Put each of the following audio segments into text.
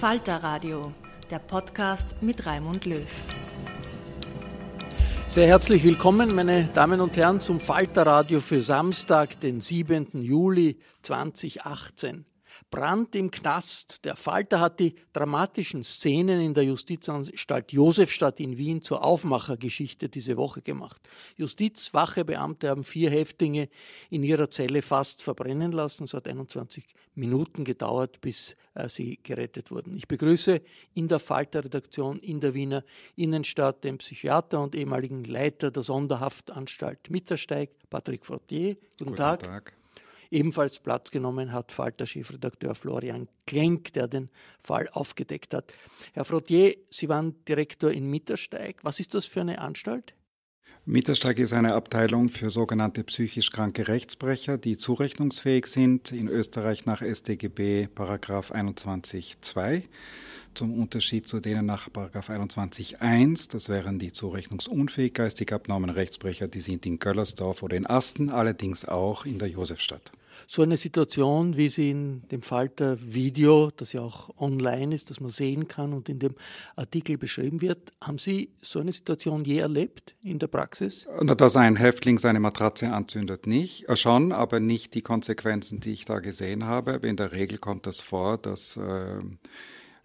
Falter Radio, der Podcast mit Raimund Löw. Sehr herzlich willkommen, meine Damen und Herren, zum Falterradio für Samstag, den 7. Juli 2018. Brand im Knast. Der Falter hat die dramatischen Szenen in der Justizanstalt Josefstadt in Wien zur Aufmachergeschichte diese Woche gemacht. Justizwachebeamte haben vier Häftlinge in ihrer Zelle fast verbrennen lassen. Es hat 21 Minuten gedauert, bis äh, sie gerettet wurden. Ich begrüße in der Falter-Redaktion in der Wiener Innenstadt den Psychiater und ehemaligen Leiter der Sonderhaftanstalt Mittersteig, Patrick Fortier. Guten, Guten Tag. Tag. Ebenfalls Platz genommen hat Falter-Chefredakteur Florian Klenk, der den Fall aufgedeckt hat. Herr Frottier, Sie waren Direktor in Mittersteig. Was ist das für eine Anstalt? Mittersteig ist eine Abteilung für sogenannte psychisch kranke Rechtsbrecher, die zurechnungsfähig sind, in Österreich nach StGB Paragraph 21.2 zum Unterschied zu denen nach 21.1, das wären die zurechnungsunfähig geistig abnormen Rechtsbrecher, die sind in Göllersdorf oder in Asten, allerdings auch in der Josefstadt. So eine Situation, wie sie in dem Falter Video, das ja auch online ist, das man sehen kann und in dem Artikel beschrieben wird, haben Sie so eine Situation je erlebt in der Praxis? Dass ein Häftling seine Matratze anzündet, nicht. Äh, schon, aber nicht die Konsequenzen, die ich da gesehen habe. In der Regel kommt das vor, dass äh,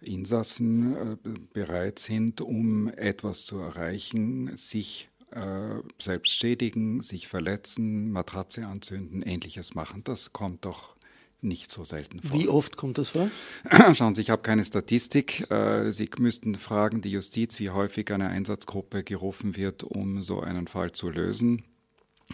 Insassen äh, bereit sind, um etwas zu erreichen, sich äh, selbst schädigen, sich verletzen, Matratze anzünden, ähnliches machen. Das kommt doch nicht so selten vor. Wie oft kommt das vor? Schauen Sie, ich habe keine Statistik. Äh, Sie müssten fragen die Justiz, wie häufig eine Einsatzgruppe gerufen wird, um so einen Fall zu lösen.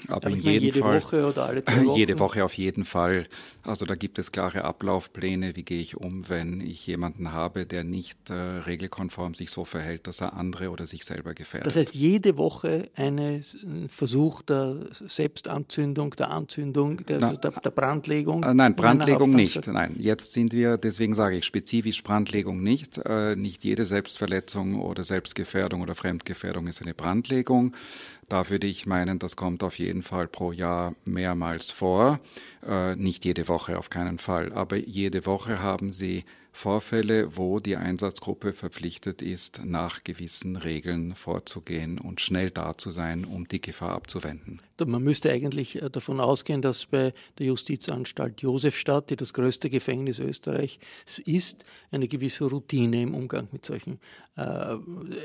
Aber in jedem jede Fall, Woche oder alle zwei Wochen? Jede Woche auf jeden Fall. Also da gibt es klare Ablaufpläne, wie gehe ich um, wenn ich jemanden habe, der nicht äh, regelkonform sich so verhält, dass er andere oder sich selber gefährdet. Das heißt, jede Woche ein Versuch der Selbstanzündung, der Anzündung, der, Na, der, der Brandlegung? Äh, nein, Brandlegung nicht. Nein, jetzt sind wir, deswegen sage ich spezifisch Brandlegung nicht. Äh, nicht jede Selbstverletzung oder Selbstgefährdung oder Fremdgefährdung ist eine Brandlegung. Da würde ich meinen, das kommt auf jeden Fall pro Jahr mehrmals vor. Äh, nicht jede Woche auf keinen Fall, aber jede Woche haben Sie Vorfälle, wo die Einsatzgruppe verpflichtet ist, nach gewissen Regeln vorzugehen und schnell da zu sein, um die Gefahr abzuwenden. Man müsste eigentlich äh, davon ausgehen, dass bei der Justizanstalt Josefstadt, die das größte Gefängnis Österreichs ist, eine gewisse Routine im Umgang mit solchen äh,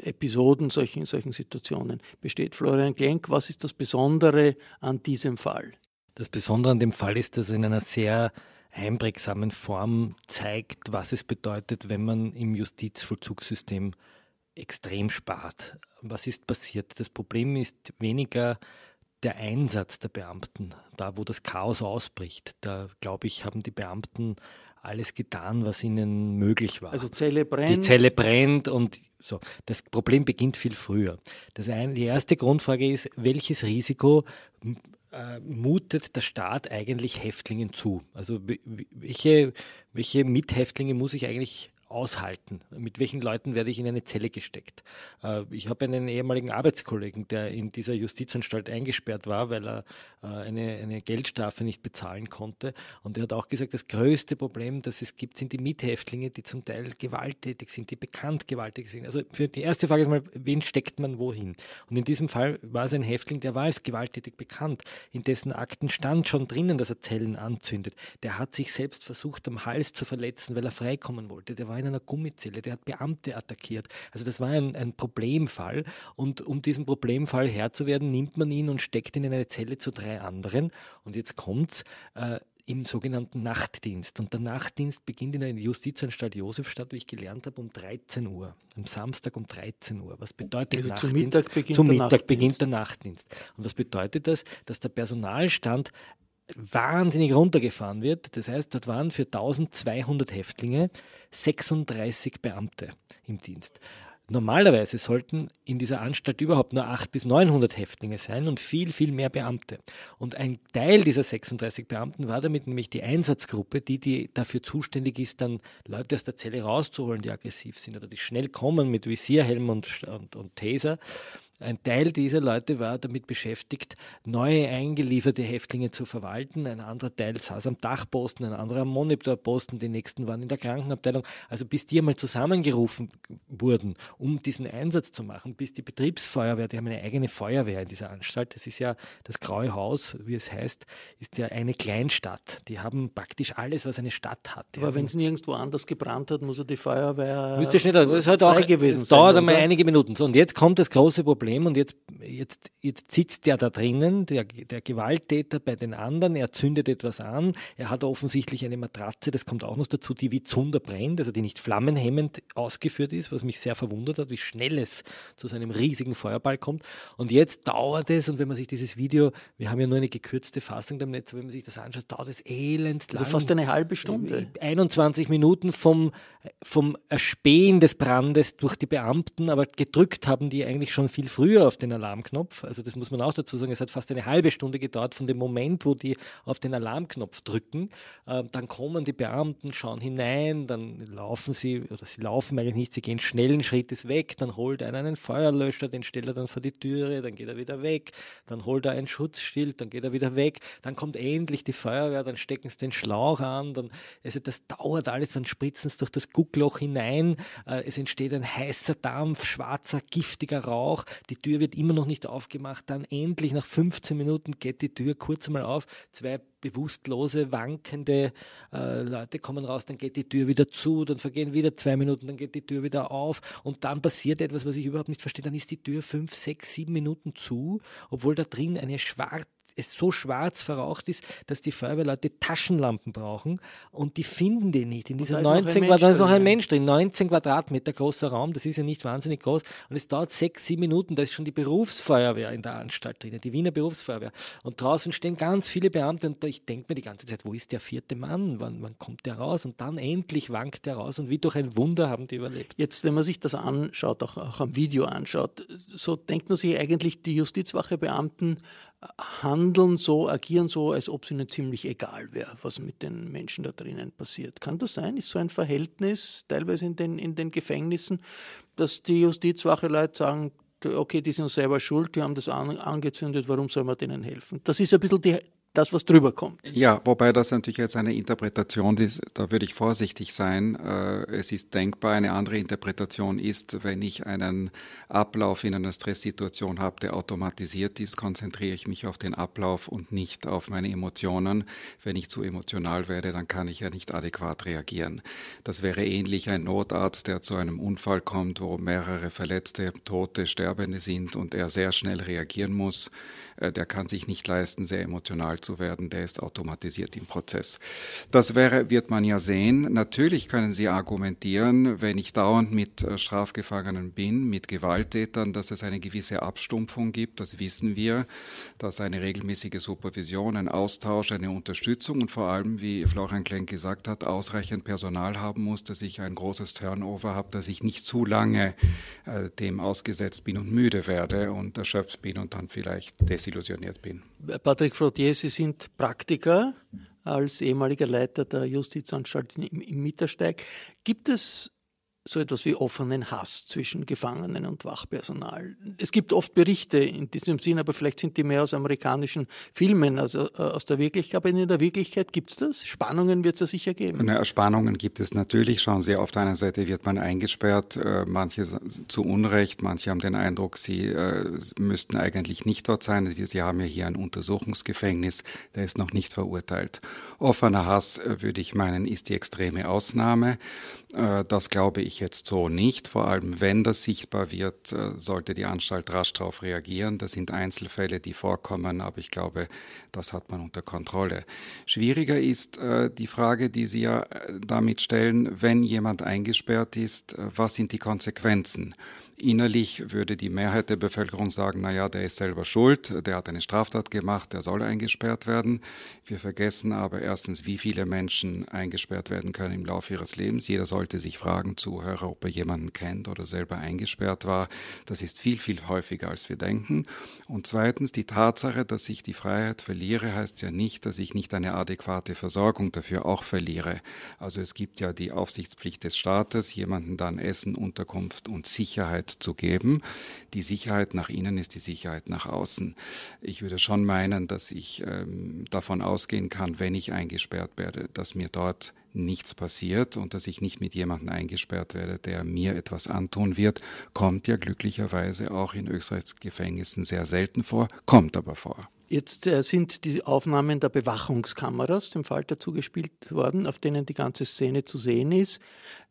Episoden, solchen, solchen Situationen besteht. Florian Klenk, was ist das Besondere an diesem Fall? Das Besondere an dem Fall ist, dass er in einer sehr einprägsamen Form zeigt, was es bedeutet, wenn man im Justizvollzugssystem extrem spart. Was ist passiert? Das Problem ist weniger der Einsatz der Beamten, da wo das Chaos ausbricht. Da, glaube ich, haben die Beamten alles getan, was ihnen möglich war. Also Zelle brennt. Die Zelle brennt und So, das Problem beginnt viel früher. Das eine, die erste Grundfrage ist, welches Risiko äh, mutet der Staat eigentlich Häftlingen zu? Also welche, welche Mithäftlinge muss ich eigentlich aushalten? Mit welchen Leuten werde ich in eine Zelle gesteckt? Äh, ich habe einen ehemaligen Arbeitskollegen, der in dieser Justizanstalt eingesperrt war, weil er äh, eine, eine Geldstrafe nicht bezahlen konnte. Und er hat auch gesagt, das größte Problem, das es gibt, sind die Mithäftlinge, die zum Teil gewalttätig sind, die bekannt gewalttätig sind. Also für die erste Frage ist mal, wen steckt man wohin? Und in diesem Fall war es ein Häftling, der war als gewalttätig bekannt. In dessen Akten stand schon drinnen, dass er Zellen anzündet. Der hat sich selbst versucht, am Hals zu verletzen, weil er freikommen wollte. Der war in einer Gummizelle, der hat Beamte attackiert. Also das war ein, ein Problemfall. Und um diesem Problemfall Herr zu werden, nimmt man ihn und steckt ihn in eine Zelle zu drei anderen. Und jetzt kommt's. Äh, im sogenannten Nachtdienst. Und der Nachtdienst beginnt in der Justizanstalt Josefstadt, wie ich gelernt habe, um 13 Uhr. Am Samstag um 13 Uhr. Was bedeutet also Nachtdienst? Zum Mittag, beginnt, zum der Mittag Nachtdienst. beginnt der Nachtdienst. Und was bedeutet das? Dass der Personalstand wahnsinnig runtergefahren wird. Das heißt, dort waren für 1200 Häftlinge 36 Beamte im Dienst. Normalerweise sollten in dieser Anstalt überhaupt nur 800 bis 900 Häftlinge sein und viel, viel mehr Beamte. Und ein Teil dieser 36 Beamten war damit nämlich die Einsatzgruppe, die, die dafür zuständig ist, dann Leute aus der Zelle rauszuholen, die aggressiv sind oder die schnell kommen mit Visierhelm und, und, und Taser. Ein Teil dieser Leute war damit beschäftigt, neue eingelieferte Häftlinge zu verwalten. Ein anderer Teil saß am Dachposten, ein anderer am Monitorposten, die nächsten waren in der Krankenabteilung. Also bis die einmal zusammengerufen wurden, um diesen Einsatz zu machen, bis die Betriebsfeuerwehr, die haben eine eigene Feuerwehr in dieser Anstalt, das ist ja das Graue Haus, wie es heißt, ist ja eine Kleinstadt. Die haben praktisch alles, was eine Stadt hat. Aber wenn es nirgendwo anders gebrannt hat, muss ja die Feuerwehr Müsste schneller, das hat auch, gewesen es dauert einmal einige Minuten. So, und jetzt kommt das große Problem. Problem und jetzt, jetzt, jetzt sitzt der da drinnen, der, der Gewalttäter bei den anderen, er zündet etwas an, er hat offensichtlich eine Matratze, das kommt auch noch dazu, die wie Zunder brennt, also die nicht flammenhemmend ausgeführt ist, was mich sehr verwundert hat, wie schnell es zu so einem riesigen Feuerball kommt. Und jetzt dauert es, und wenn man sich dieses Video, wir haben ja nur eine gekürzte Fassung im Netz, wenn man sich das anschaut, dauert es elends lang. Also fast eine halbe Stunde. 21 Minuten vom, vom Erspähen des Brandes durch die Beamten, aber gedrückt haben die eigentlich schon viel früher auf den Alarmknopf. Also das muss man auch dazu sagen. Es hat fast eine halbe Stunde gedauert von dem Moment, wo die auf den Alarmknopf drücken. Äh, dann kommen die Beamten, schauen hinein, dann laufen sie, oder sie laufen eigentlich nicht, sie gehen schnellen Schrittes weg, dann holt einer einen Feuerlöscher, den stellt er dann vor die Türe, dann geht er wieder weg, dann holt er ein Schutzschild, dann geht er wieder weg, dann kommt endlich die Feuerwehr, dann stecken sie den Schlauch an, dann, also das dauert alles, dann spritzen sie durch das Guckloch hinein, äh, es entsteht ein heißer Dampf, schwarzer, giftiger Rauch, die Tür wird immer noch nicht aufgemacht. Dann endlich nach 15 Minuten geht die Tür kurz mal auf. Zwei bewusstlose, wankende äh, Leute kommen raus, dann geht die Tür wieder zu, dann vergehen wieder zwei Minuten, dann geht die Tür wieder auf und dann passiert etwas, was ich überhaupt nicht verstehe. Dann ist die Tür fünf, sechs, sieben Minuten zu, obwohl da drin eine schwarze es so schwarz verraucht ist, dass die Feuerwehrleute Taschenlampen brauchen und die finden die nicht. In dieser 19 Quadratmeter ist noch ein Mensch drin, 19 Quadratmeter großer Raum, das ist ja nicht wahnsinnig groß und es dauert sechs, sieben Minuten, da ist schon die Berufsfeuerwehr in der Anstalt drin, die Wiener Berufsfeuerwehr. Und draußen stehen ganz viele Beamte und ich denke mir die ganze Zeit, wo ist der vierte Mann? Wann, wann kommt der raus? Und dann endlich wankt der raus und wie durch ein Wunder haben die überlebt. Jetzt, wenn man sich das anschaut, auch, auch am Video anschaut, so denkt man sich eigentlich, die Justizwachebeamten handeln so, agieren so, als ob es ihnen ziemlich egal wäre, was mit den Menschen da drinnen passiert. Kann das sein? Ist so ein Verhältnis teilweise in den, in den Gefängnissen, dass die Justizwache Leute sagen, okay, die sind selber schuld, die haben das angezündet, warum soll man denen helfen? Das ist ein bisschen die, das, was drüber kommt. Ja, wobei das natürlich jetzt eine Interpretation ist, da würde ich vorsichtig sein. Äh, es ist denkbar, eine andere Interpretation ist, wenn ich einen Ablauf in einer Stresssituation habe, der automatisiert ist, konzentriere ich mich auf den Ablauf und nicht auf meine Emotionen. Wenn ich zu emotional werde, dann kann ich ja nicht adäquat reagieren. Das wäre ähnlich ein Notarzt, der zu einem Unfall kommt, wo mehrere Verletzte, Tote, Sterbende sind und er sehr schnell reagieren muss. Äh, der kann sich nicht leisten, sehr emotional zu werden, der ist automatisiert im Prozess. Das wäre, wird man ja sehen. Natürlich können Sie argumentieren, wenn ich dauernd mit äh, Strafgefangenen bin, mit Gewalttätern, dass es eine gewisse Abstumpfung gibt. Das wissen wir, dass eine regelmäßige Supervision, ein Austausch, eine Unterstützung und vor allem, wie Florian Klenk gesagt hat, ausreichend Personal haben muss, dass ich ein großes Turnover habe, dass ich nicht zu lange äh, dem ausgesetzt bin und müde werde und erschöpft bin und dann vielleicht desillusioniert bin. Patrick Fraudier, Sie sind Praktiker als ehemaliger Leiter der Justizanstalt im, Mittersteig. Gibt es so etwas wie offenen Hass zwischen Gefangenen und Wachpersonal. Es gibt oft Berichte in diesem Sinn, aber vielleicht sind die mehr aus amerikanischen Filmen, also äh, aus der Wirklichkeit. Aber in der Wirklichkeit gibt es das? Spannungen wird es ja sicher geben. Na, Spannungen gibt es natürlich. Schauen Sie, auf der einen Seite wird man eingesperrt, äh, manche zu Unrecht, manche haben den Eindruck, sie äh, müssten eigentlich nicht dort sein. Sie haben ja hier ein Untersuchungsgefängnis, der ist noch nicht verurteilt. Offener Hass, würde ich meinen, ist die extreme Ausnahme. Das glaube ich ich jetzt so nicht. Vor allem, wenn das sichtbar wird, äh, sollte die Anstalt rasch darauf reagieren. Das sind Einzelfälle, die vorkommen, aber ich glaube, das hat man unter Kontrolle. Schwieriger ist äh, die Frage, die Sie ja äh, damit stellen, wenn jemand eingesperrt ist, was sind die Konsequenzen? Innerlich würde die Mehrheit der Bevölkerung sagen, na ja, der ist selber schuld, der hat eine Straftat gemacht, der soll eingesperrt werden. Wir vergessen aber erstens, wie viele Menschen eingesperrt werden können im Laufe ihres Lebens. Jeder sollte sich fragen, Zuhörer, ob er jemanden kennt oder selber eingesperrt war. Das ist viel, viel häufiger, als wir denken. Und zweitens, die Tatsache, dass ich die Freiheit verliere, heißt ja nicht, dass ich nicht eine adäquate Versorgung dafür auch verliere. Also es gibt ja die Aufsichtspflicht des Staates, jemanden dann Essen, Unterkunft und Sicherheit Sicherheit zu geben. Die Sicherheit nach innen ist die Sicherheit nach außen. Ich würde schon meinen, dass ich ähm, davon ausgehen kann, wenn ich eingesperrt werde, dass mir dort nichts passiert und dass ich nicht mit jemandem eingesperrt werde, der mir etwas antun wird, kommt ja glücklicherweise auch in Österreichs Gefängnissen sehr selten vor, kommt aber vor. Jetzt äh, sind die Aufnahmen der Bewachungskameras dem Falter zugespielt worden, auf denen die ganze Szene zu sehen ist.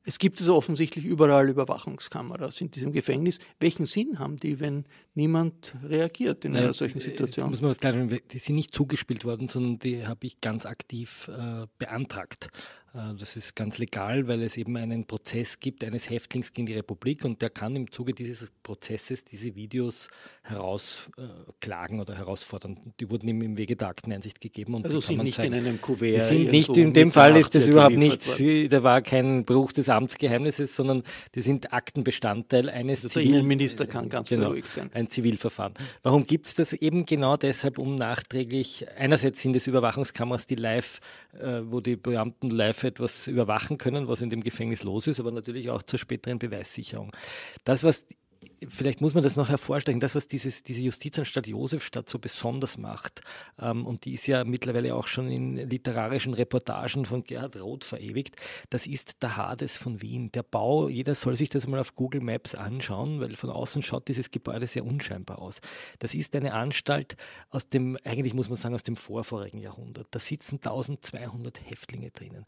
Es gibt also offensichtlich überall Überwachungskameras in diesem Gefängnis. Welchen Sinn haben die, wenn niemand reagiert in einer solchen Situation? Muss man was klar die sind nicht zugespielt worden, sondern die habe ich ganz aktiv äh, beantragt. Äh, das ist ganz legal, weil es eben einen Prozess gibt eines Häftlings gegen die Republik und der kann im Zuge dieses Prozesses diese Videos herausklagen oder herausfordern. Die wurden ihm im Wege der Akteneinsicht gegeben. Und also sind nicht zeigen. in einem Kuvert. Sind nicht, in dem Fall ist das überhaupt nichts, da war kein Bruch des Amtsgeheimnisses, sondern die sind Aktenbestandteil eines also Der Innenminister kann ganz genau, beruhigt sein. Ein Zivilverfahren. Warum gibt es das eben genau deshalb, um nachträglich, einerseits sind es Überwachungskameras, die live, äh, wo die Beamten live etwas überwachen können, was in dem Gefängnis los ist, aber natürlich auch zur späteren Beweissicherung. Das, was vielleicht muss man das noch hervorstellen, das, was dieses, diese Justizanstalt Josefstadt so besonders macht, ähm, und die ist ja mittlerweile auch schon in literarischen Reportagen von Gerhard Roth verewigt, das ist der Hades von Wien. Der Bau, jeder soll sich das mal auf Google Maps anschauen, weil von außen schaut dieses Gebäude sehr unscheinbar aus. Das ist eine Anstalt aus dem, eigentlich muss man sagen, aus dem vorvorigen Jahrhundert. Da sitzen 1200 Häftlinge drinnen.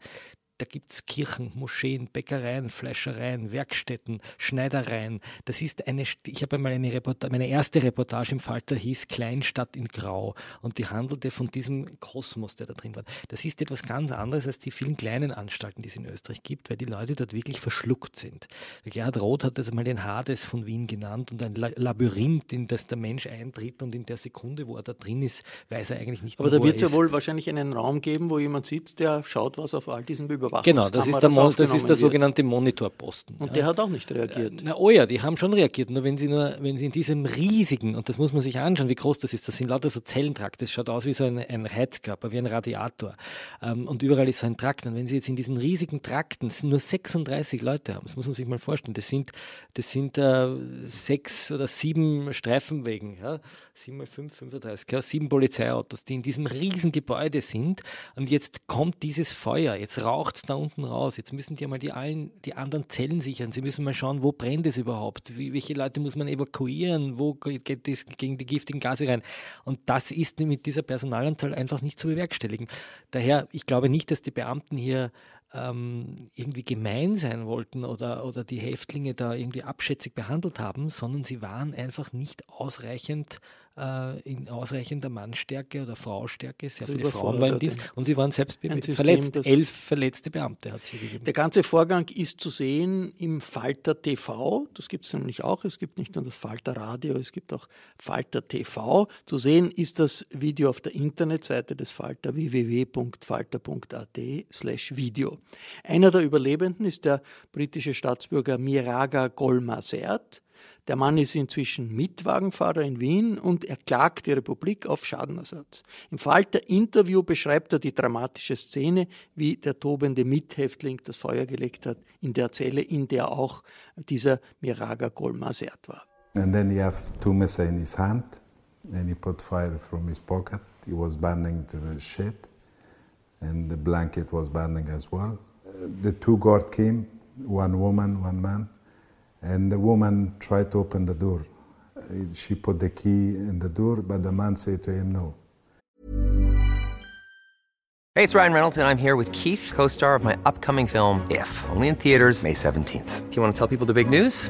Da gibt es Kirchen, Moscheen, Bäckereien, Fleischereien, Werkstätten, Schneidereien. Das ist eine, ich habe einmal eine Reportage, meine erste Reportage im Falter hieß Kleinstadt in Grau und die handelte von diesem Kosmos, der da drin war. Das ist etwas ganz anderes als die vielen kleinen Anstalten, die es in Österreich gibt, weil die Leute dort wirklich verschluckt sind. Der Gerhard Roth hat das einmal den Hades von Wien genannt und ein Labyrinth, in das der Mensch eintritt und in der Sekunde, wo er da drin ist, weiß er eigentlich nicht Aber da wird es ja wohl wahrscheinlich einen Raum geben, wo jemand sitzt, der schaut, was auf all diesen Über Genau, das ist der, Mon das ist der sogenannte Monitorposten. Und ja. der hat auch nicht reagiert. Na, oh ja, die haben schon reagiert, nur wenn sie nur, wenn sie in diesem riesigen, und das muss man sich anschauen, wie groß das ist, das sind lauter so Zellentrakt, das schaut aus wie so ein, ein Heizkörper, wie ein Radiator. Ähm, und überall ist so ein Trakt. Und wenn sie jetzt in diesen riesigen Trakten nur 36 Leute haben, das muss man sich mal vorstellen, das sind, das sind äh, sechs oder sieben Streifenwegen, ja, sieben mal fünf, 35, ja, sieben Polizeiautos, die in diesem riesen Gebäude sind. Und jetzt kommt dieses Feuer, jetzt raucht es da unten raus. Jetzt müssen die einmal die, allen, die anderen Zellen sichern. Sie müssen mal schauen, wo brennt es überhaupt? Wie, welche Leute muss man evakuieren? Wo geht es gegen die giftigen Gase rein? Und das ist mit dieser Personalanzahl einfach nicht zu bewerkstelligen. Daher, ich glaube nicht, dass die Beamten hier ähm, irgendwie gemein sein wollten oder, oder die Häftlinge da irgendwie abschätzig behandelt haben, sondern sie waren einfach nicht ausreichend äh, in ausreichender Mannstärke oder Fraustärke. Sehr viele Frauen waren dies. Und sie waren selbst verletzt. Elf verletzte Beamte hat sie gegeben. Der ganze Vorgang ist zu sehen im Falter TV. Das gibt es nämlich auch. Es gibt nicht nur das Falter Radio, es gibt auch Falter TV. Zu sehen ist das Video auf der Internetseite des Falter www.falter.at slash Video. Einer der Überlebenden ist der britische Staatsbürger Miraga Golmasert. Der Mann ist inzwischen Mitwagenfahrer in Wien und er klagt die Republik auf Schadenersatz. Im Falter-Interview beschreibt er die dramatische Szene, wie der tobende Mithäftling das Feuer gelegt hat, in der Zelle, in der auch dieser Miraga Golmasert war. And then he have two missiles in his hand and he put fire from his pocket. He was burning to the shit and the blanket was burning as well. The two guard came, one woman, one man. And the woman tried to open the door. She put the key in the door, but the man said to him, no. Hey, it's Ryan Reynolds, and I'm here with Keith, co star of my upcoming film, If, only in theaters, May 17th. Do you want to tell people the big news?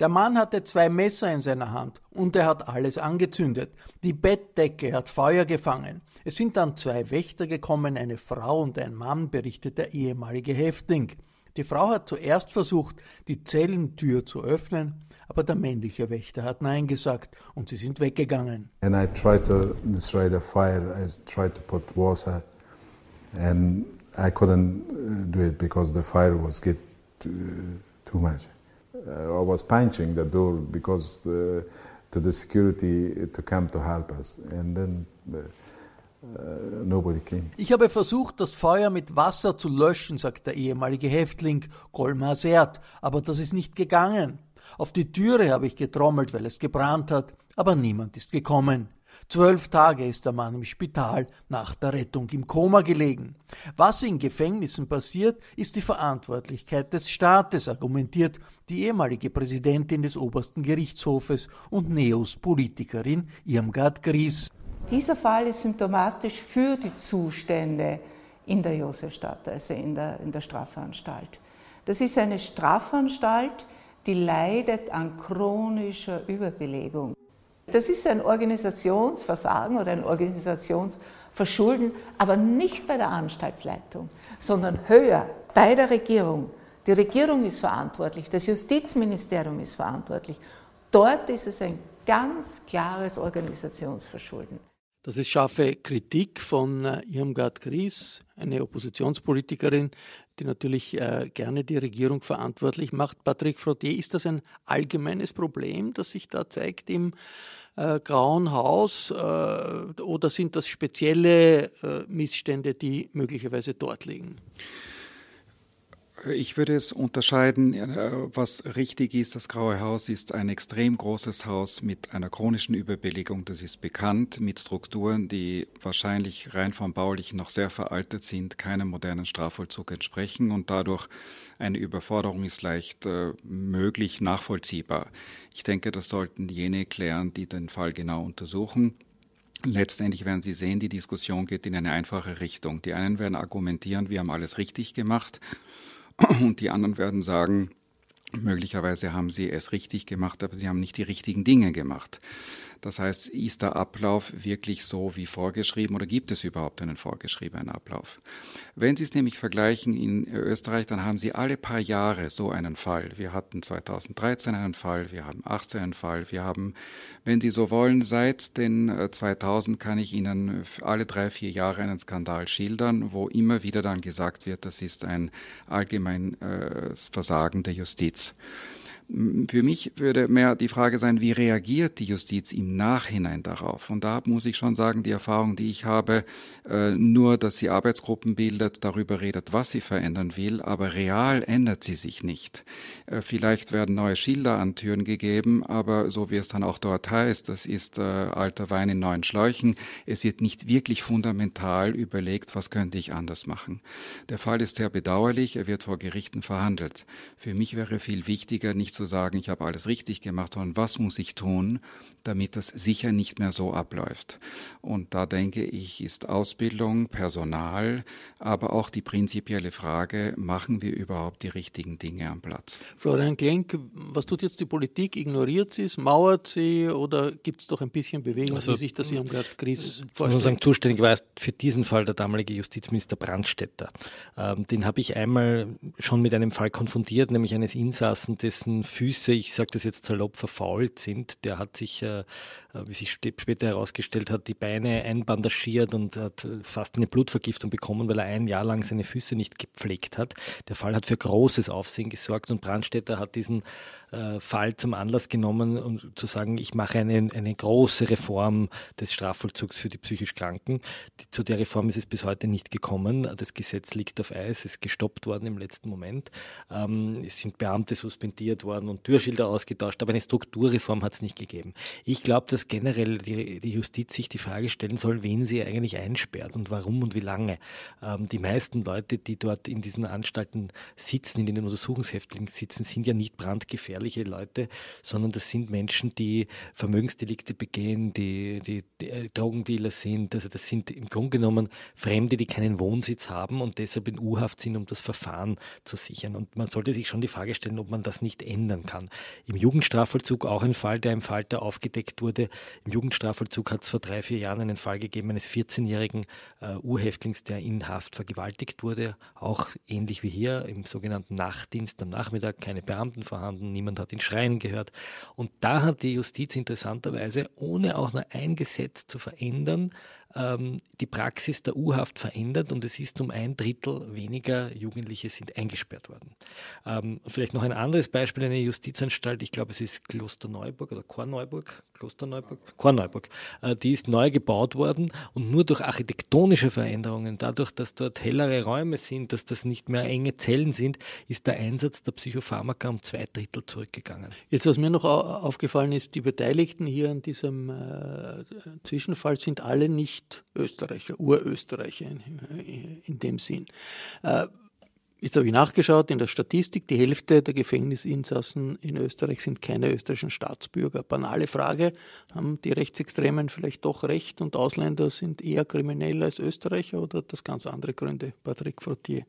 Der Mann hatte zwei Messer in seiner Hand und er hat alles angezündet. Die Bettdecke hat Feuer gefangen. Es sind dann zwei Wächter gekommen, eine Frau und ein Mann, berichtet der ehemalige Häftling. Die Frau hat zuerst versucht, die Zellentür zu öffnen, aber der männliche Wächter hat Nein gesagt und sie sind weggegangen. And I tried to destroy the fire. I tried to put water and I couldn't uh, do it because the fire was get uh, too much. Uh, I was punching the door because uh, to the security to come to help us, and then uh, nobody came. Ich habe versucht, das Feuer mit Wasser zu löschen, sagt der ehemalige Häftling Kolmar Sert, aber das ist nicht gegangen. Auf die Türe habe ich getrommelt, weil es gebrannt hat, aber niemand ist gekommen. Zwölf Tage ist der Mann im Spital nach der Rettung im Koma gelegen. Was in Gefängnissen passiert, ist die Verantwortlichkeit des Staates, argumentiert die ehemalige Präsidentin des obersten Gerichtshofes und Neos-Politikerin Irmgard Gries. Dieser Fall ist symptomatisch für die Zustände in der Josefstadt, also in der, in der Strafanstalt. Das ist eine Strafanstalt, die leidet an chronischer Überbelegung. Das ist ein Organisationsversagen oder ein Organisationsverschulden, aber nicht bei der Anstaltsleitung, sondern höher bei der Regierung. Die Regierung ist verantwortlich, das Justizministerium ist verantwortlich. Dort ist es ein ganz klares Organisationsverschulden. Das ist scharfe Kritik von äh, Irmgard Gries, eine Oppositionspolitikerin, die natürlich äh, gerne die Regierung verantwortlich macht. Patrick Frottier, ist das ein allgemeines Problem, das sich da zeigt im äh, Grauen Haus äh, oder sind das spezielle äh, Missstände, die möglicherweise dort liegen? Ich würde es unterscheiden, äh, was richtig ist. Das Graue Haus ist ein extrem großes Haus mit einer chronischen Überbelegung, das ist bekannt, mit Strukturen, die wahrscheinlich rein vom Baulichen noch sehr veraltet sind, keinem modernen Strafvollzug entsprechen und dadurch eine Überforderung ist leicht äh, möglich, nachvollziehbar. Ich denke, das sollten jene klären, die den Fall genau untersuchen. Letztendlich werden Sie sehen, die Diskussion geht in eine einfache Richtung. Die einen werden argumentieren, wir haben alles richtig gemacht und die anderen werden sagen, möglicherweise haben sie es richtig gemacht, aber sie haben nicht die richtigen Dinge gemacht. Das heißt, ist der Ablauf wirklich so wie vorgeschrieben oder gibt es überhaupt einen vorgeschriebenen Ablauf? Wenn Sie es nämlich vergleichen in Österreich, dann haben Sie alle paar Jahre so einen Fall. Wir hatten 2013 einen Fall, wir haben 18 einen Fall, wir haben, wenn Sie so wollen, seit den 2000 äh, kann ich Ihnen alle drei, vier Jahre einen Skandal schildern, wo immer wieder dann gesagt wird, das ist ein allgemeines Versagen der Justiz. Für mich würde mehr die Frage sein, wie reagiert die Justiz im Nachhinein darauf? Und da muss ich schon sagen, die Erfahrung, die ich habe, äh, nur, dass sie Arbeitsgruppen bildet, darüber redet, was sie verändern will, aber real ändert sie sich nicht. Äh, vielleicht werden neue Schilder an Türen gegeben, aber so wie es dann auch dort heißt, das ist äh, alter Wein in neuen Schläuchen. Es wird nicht wirklich fundamental überlegt, was könnte ich anders machen. Der Fall ist sehr bedauerlich, er wird vor Gerichten verhandelt. Für mich wäre viel wichtiger, nicht zu sagen, ich habe alles richtig gemacht, sondern was muss ich tun, damit das sicher nicht mehr so abläuft. Und da denke ich, ist Ausbildung, Personal, aber auch die prinzipielle Frage, machen wir überhaupt die richtigen Dinge am Platz? Florian Klenk, was tut jetzt die Politik? Ignoriert sie es, mauert sie oder gibt es doch ein bisschen Bewegung, also, wie sich das Irmgard Gries vorstellt? Ich muss sagen, zuständig war für diesen Fall der damalige Justizminister Brandstätter. Ähm, den habe ich einmal schon mit einem Fall konfrontiert, nämlich eines Insassen, dessen Füße, ich sage das jetzt salopp, verfault sind. Der hat sich, äh, wie sich später herausgestellt hat, die Beine einbandagiert und hat fast eine Blutvergiftung bekommen, weil er ein Jahr lang seine Füße nicht gepflegt hat. Der Fall hat für großes Aufsehen gesorgt und Brandstätter hat diesen äh, Fall zum Anlass genommen, um zu sagen, ich mache eine, eine große Reform des Strafvollzugs für die psychisch Kranken. Die, zu der Reform ist es bis heute nicht gekommen. Das Gesetz liegt auf Eis, ist gestoppt worden im letzten Moment. Ähm, es sind Beamte suspendiert worden und Türschilder ausgetauscht, aber eine Strukturreform hat es nicht gegeben. Ich glaube, dass generell die, die, Justiz sich die Frage stellen soll, wen sie eigentlich einsperrt und warum und wie lange. Ähm, die meisten Leute, die dort in diesen Anstalten sitzen, in den Untersuchungshäftlingen sitzen, sind ja nicht brandgefährlich gefährliche Leute, sondern das sind Menschen, die Vermögensdelikte begehen, die, die, die äh, Drogendealer sind. Also das sind im Grunde genommen Fremde, die keinen Wohnsitz haben und deshalb in U-Haft sind, um das Verfahren zu sichern. Und man sollte sich schon die Frage stellen, ob man das nicht ändern kann. Im Jugendstrafvollzug auch ein Fall, der im Falter aufgedeckt wurde. Im Jugendstrafvollzug hat es vor drei, vier Jahren einen Fall gegeben eines 14-jährigen äh, U-Häftlings, der in Haft vergewaltigt wurde. Auch ähnlich wie hier im sogenannten Nachtdienst am Nachmittag, keine Beamten vorhanden, niemand hat ihn schreien gehört. Und da hat die Justiz interessanterweise, ohne auch nur ein Gesetz zu verändern, ähm, die Praxis der U-Haft verändert und es ist um ein Drittel weniger Jugendliche sind eingesperrt worden. Ähm, vielleicht noch ein anderes Beispiel, eine Justizanstalt, ich glaube es ist Klosterneuburg oder Korneuburg, Klosterneuburg, Korneuburg, äh, die ist neu gebaut worden und nur durch architektonische Veränderungen, dadurch, dass dort hellere Räume sind, dass das nicht mehr enge Zellen sind, ist der Einsatz der Psychopharmaka um zwei Drittel zurückgegangen. Jetzt, was mir noch aufgefallen ist, die Beteiligten hier an diesem äh, Zwischenfall sind alle nicht nicht Österreicher, Urösterreicher in, in dem Sinn. Äh, jetzt habe ich nachgeschaut in der Statistik, die Hälfte der Gefängnisinsassen in Österreich sind keine österreichischen Staatsbürger. Banale Frage, haben die Rechtsextremen vielleicht doch recht und Ausländer sind eher kriminell als Österreicher oder hat das ganz andere Gründe, Patrick Frottier?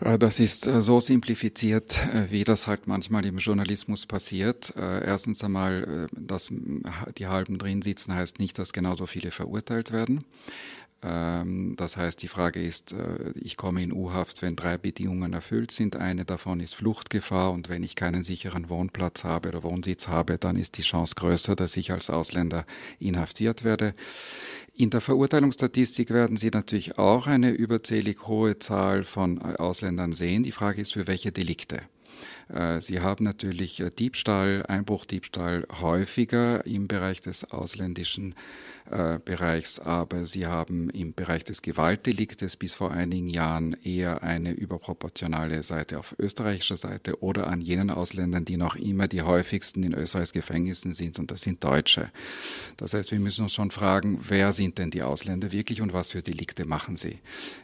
Äh, das ist äh, so simplifiziert, äh, wie das halt manchmal im Journalismus passiert. Erstens einmal, dass die halben drin sitzen, heißt nicht, dass genauso viele verurteilt werden. Ähm, das heißt, die Frage ist, ich komme in U-Haft, wenn drei Bedingungen erfüllt sind. Eine davon ist Fluchtgefahr und wenn ich keinen sicheren Wohnplatz habe oder Wohnsitz habe, dann ist die Chance größer, dass ich als Ausländer inhaftiert werde. In der Verurteilungsstatistik werden Sie natürlich auch eine überzählig hohe Zahl von Ausländern sehen. Die Frage ist, für welche Delikte. Äh, Sie haben natürlich Diebstahl, Einbruchdiebstahl häufiger im Bereich des ausländischen äh, Bereichs, aber sie haben im Bereich des Gewaltdeliktes bis vor einigen Jahren eher eine überproportionale Seite auf österreichischer Seite oder an jenen Ausländern, die noch immer die häufigsten in Österreichs Gefängnissen sind, und das sind Deutsche. Das heißt, wir müssen uns schon fragen, wer sind denn die Ausländer wirklich und was für Delikte machen sie?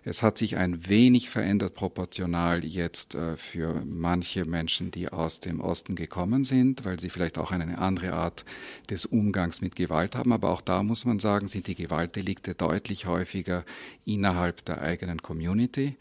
Es hat sich ein wenig verändert proportional jetzt äh, für manche Menschen, die aus dem Osten gekommen sind, weil sie vielleicht auch eine andere Art des Umgangs mit Gewalt haben, aber auch da muss man man sagen, sind die Gewaltdelikte deutlich häufiger innerhalb der eigenen Community.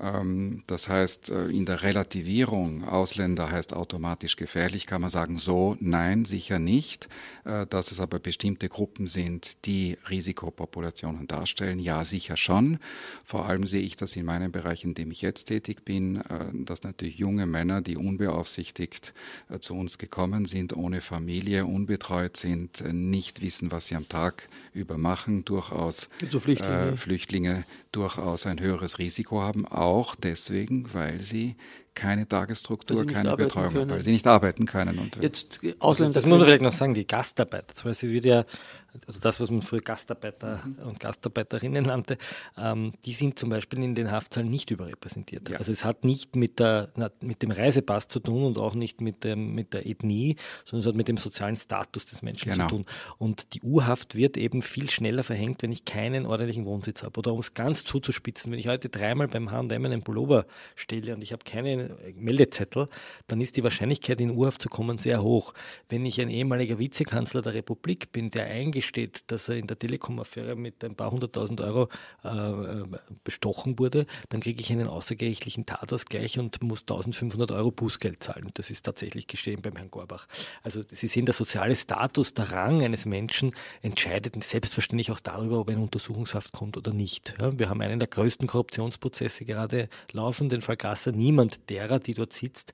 Ähm, das heißt, äh, in der Relativierung, Ausländer heißt automatisch gefährlich, kann man sagen, so, nein, sicher nicht. Äh, dass es aber bestimmte Gruppen sind, die Risikopopulationen darstellen, ja, sicher schon. Vor allem sehe ich das in meinem Bereich, in dem ich jetzt tätig bin, äh, dass natürlich junge Männer, die unbeaufsichtigt zu uns gekommen sind, ohne Familie, unbetreut sind, nicht wissen, was sie am Tag über machen, durchaus also Flüchtlinge. Äh, Flüchtlinge durchaus ein höheres Risiko haben, auch deswegen, weil sie keine Tagesstruktur, keine Betreuung, können. weil sie nicht arbeiten können. Und Jetzt Ausländer. Das muss man vielleicht noch sagen, die Gastarbeiter. Zum Beispiel wird ja also das, was man früher Gastarbeiter mhm. und Gastarbeiterinnen nannte, ähm, die sind zum Beispiel in den Haftzahlen nicht überrepräsentiert. Ja. Also es hat nicht mit, der, mit dem Reisepass zu tun und auch nicht mit, dem, mit der Ethnie, sondern es hat mit dem sozialen Status des Menschen genau. zu tun. Und die U-Haft wird eben viel schneller verhängt, wenn ich keinen ordentlichen Wohnsitz habe. Oder um es ganz zuzuspitzen, wenn ich heute dreimal beim H&M einen Pullover stelle und ich habe keinen Meldezettel, dann ist die Wahrscheinlichkeit, in U-Haft zu kommen, sehr hoch. Wenn ich ein ehemaliger Vizekanzler der Republik bin, der eingesteht, dass er in der Telekom-Affäre mit ein paar hunderttausend Euro äh bestochen wurde, dann kriege ich einen außergerichtlichen Tatausgleich und muss 1500 Euro Bußgeld zahlen. Das ist tatsächlich geschehen beim Herrn Gorbach. Also Sie sehen, der soziale Status, der Rang eines Menschen entscheidet selbstverständlich auch darüber, ob eine Untersuchungshaft kommt oder nicht. Ja, wir haben einen der größten Korruptionsprozesse gerade laufen, den Fall Grasser. Niemand derer, die dort sitzt,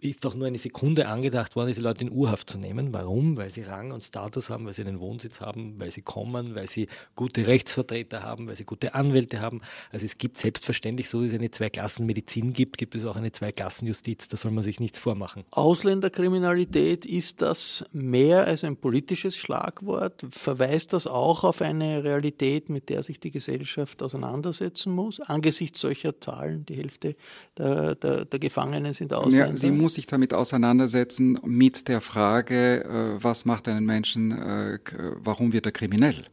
ist doch nur eine Sekunde angedacht worden, diese Leute in Urhaft zu nehmen. Warum? Weil sie Rang und Status haben, weil sie einen Wohnsitz haben, weil sie kommen, weil sie gute Rechtsvertreter haben, weil sie gute Anwälte haben. Also es gibt selbstverständlich, so wie es eine Zwei-Klassen-Medizin gibt, gibt es auch eine Zwei-Klassen-Justiz. Da soll man sich nichts vormachen. Ausländerkriminalität, ist das mehr als ein politisches Schlagwort? Verweist das auch auf eine Realität, mit der sich die Gesellschaft auseinandersetzen muss? Angesichts solcher Zahlen, die Hälfte der, der, der Gefangenen sind Ausländer. Ja, muss sich damit auseinandersetzen mit der Frage, äh, was macht einen Menschen, äh, warum wird er kriminell?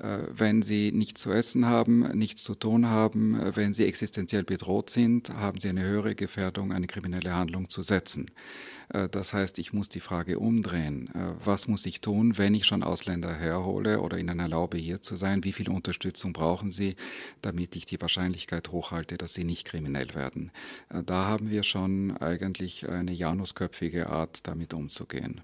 Äh, wenn sie nichts zu essen haben, nichts zu tun haben, wenn sie existenziell bedroht sind, haben sie eine höhere Gefährdung, eine kriminelle Handlung zu setzen. Äh, das heißt, ich muss die Frage umdrehen. Äh, was muss ich tun, wenn ich schon Ausländer herhole oder ihnen erlaube, hier zu sein? Wie viel Unterstützung brauchen sie, damit ich die Wahrscheinlichkeit hochhalte, dass sie nicht kriminell werden? Äh, da haben wir schon eigentlich eine janusköpfige Art, damit umzugehen.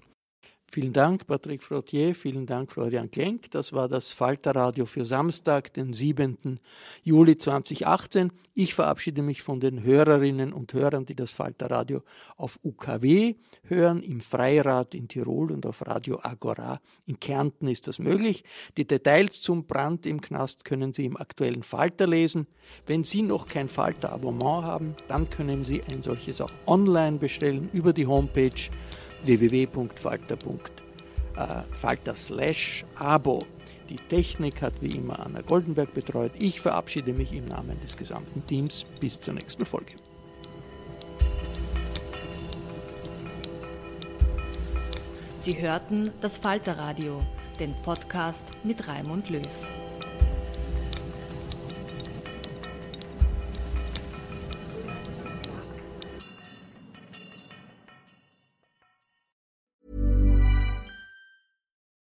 Vielen Dank, Patrick Frottier. Vielen Dank, Florian Klenk. Das war das Falterradio für Samstag, den 7. Juli 2018. Ich verabschiede mich von den Hörerinnen und Hörern, die das Falterradio auf UKW hören. Im Freirad in Tirol und auf Radio Agora in Kärnten ist das möglich. Die Details zum Brand im Knast können Sie im aktuellen Falter lesen. Wenn Sie noch kein Falter-Abonnement haben, dann können Sie ein solches auch online bestellen über die Homepage www.falter.falter slash abo. Die Technik hat wie immer Anna Goldenberg betreut. Ich verabschiede mich im Namen des gesamten Teams. Bis zur nächsten Folge. Sie hörten das Falterradio, den Podcast mit Raimund Löw.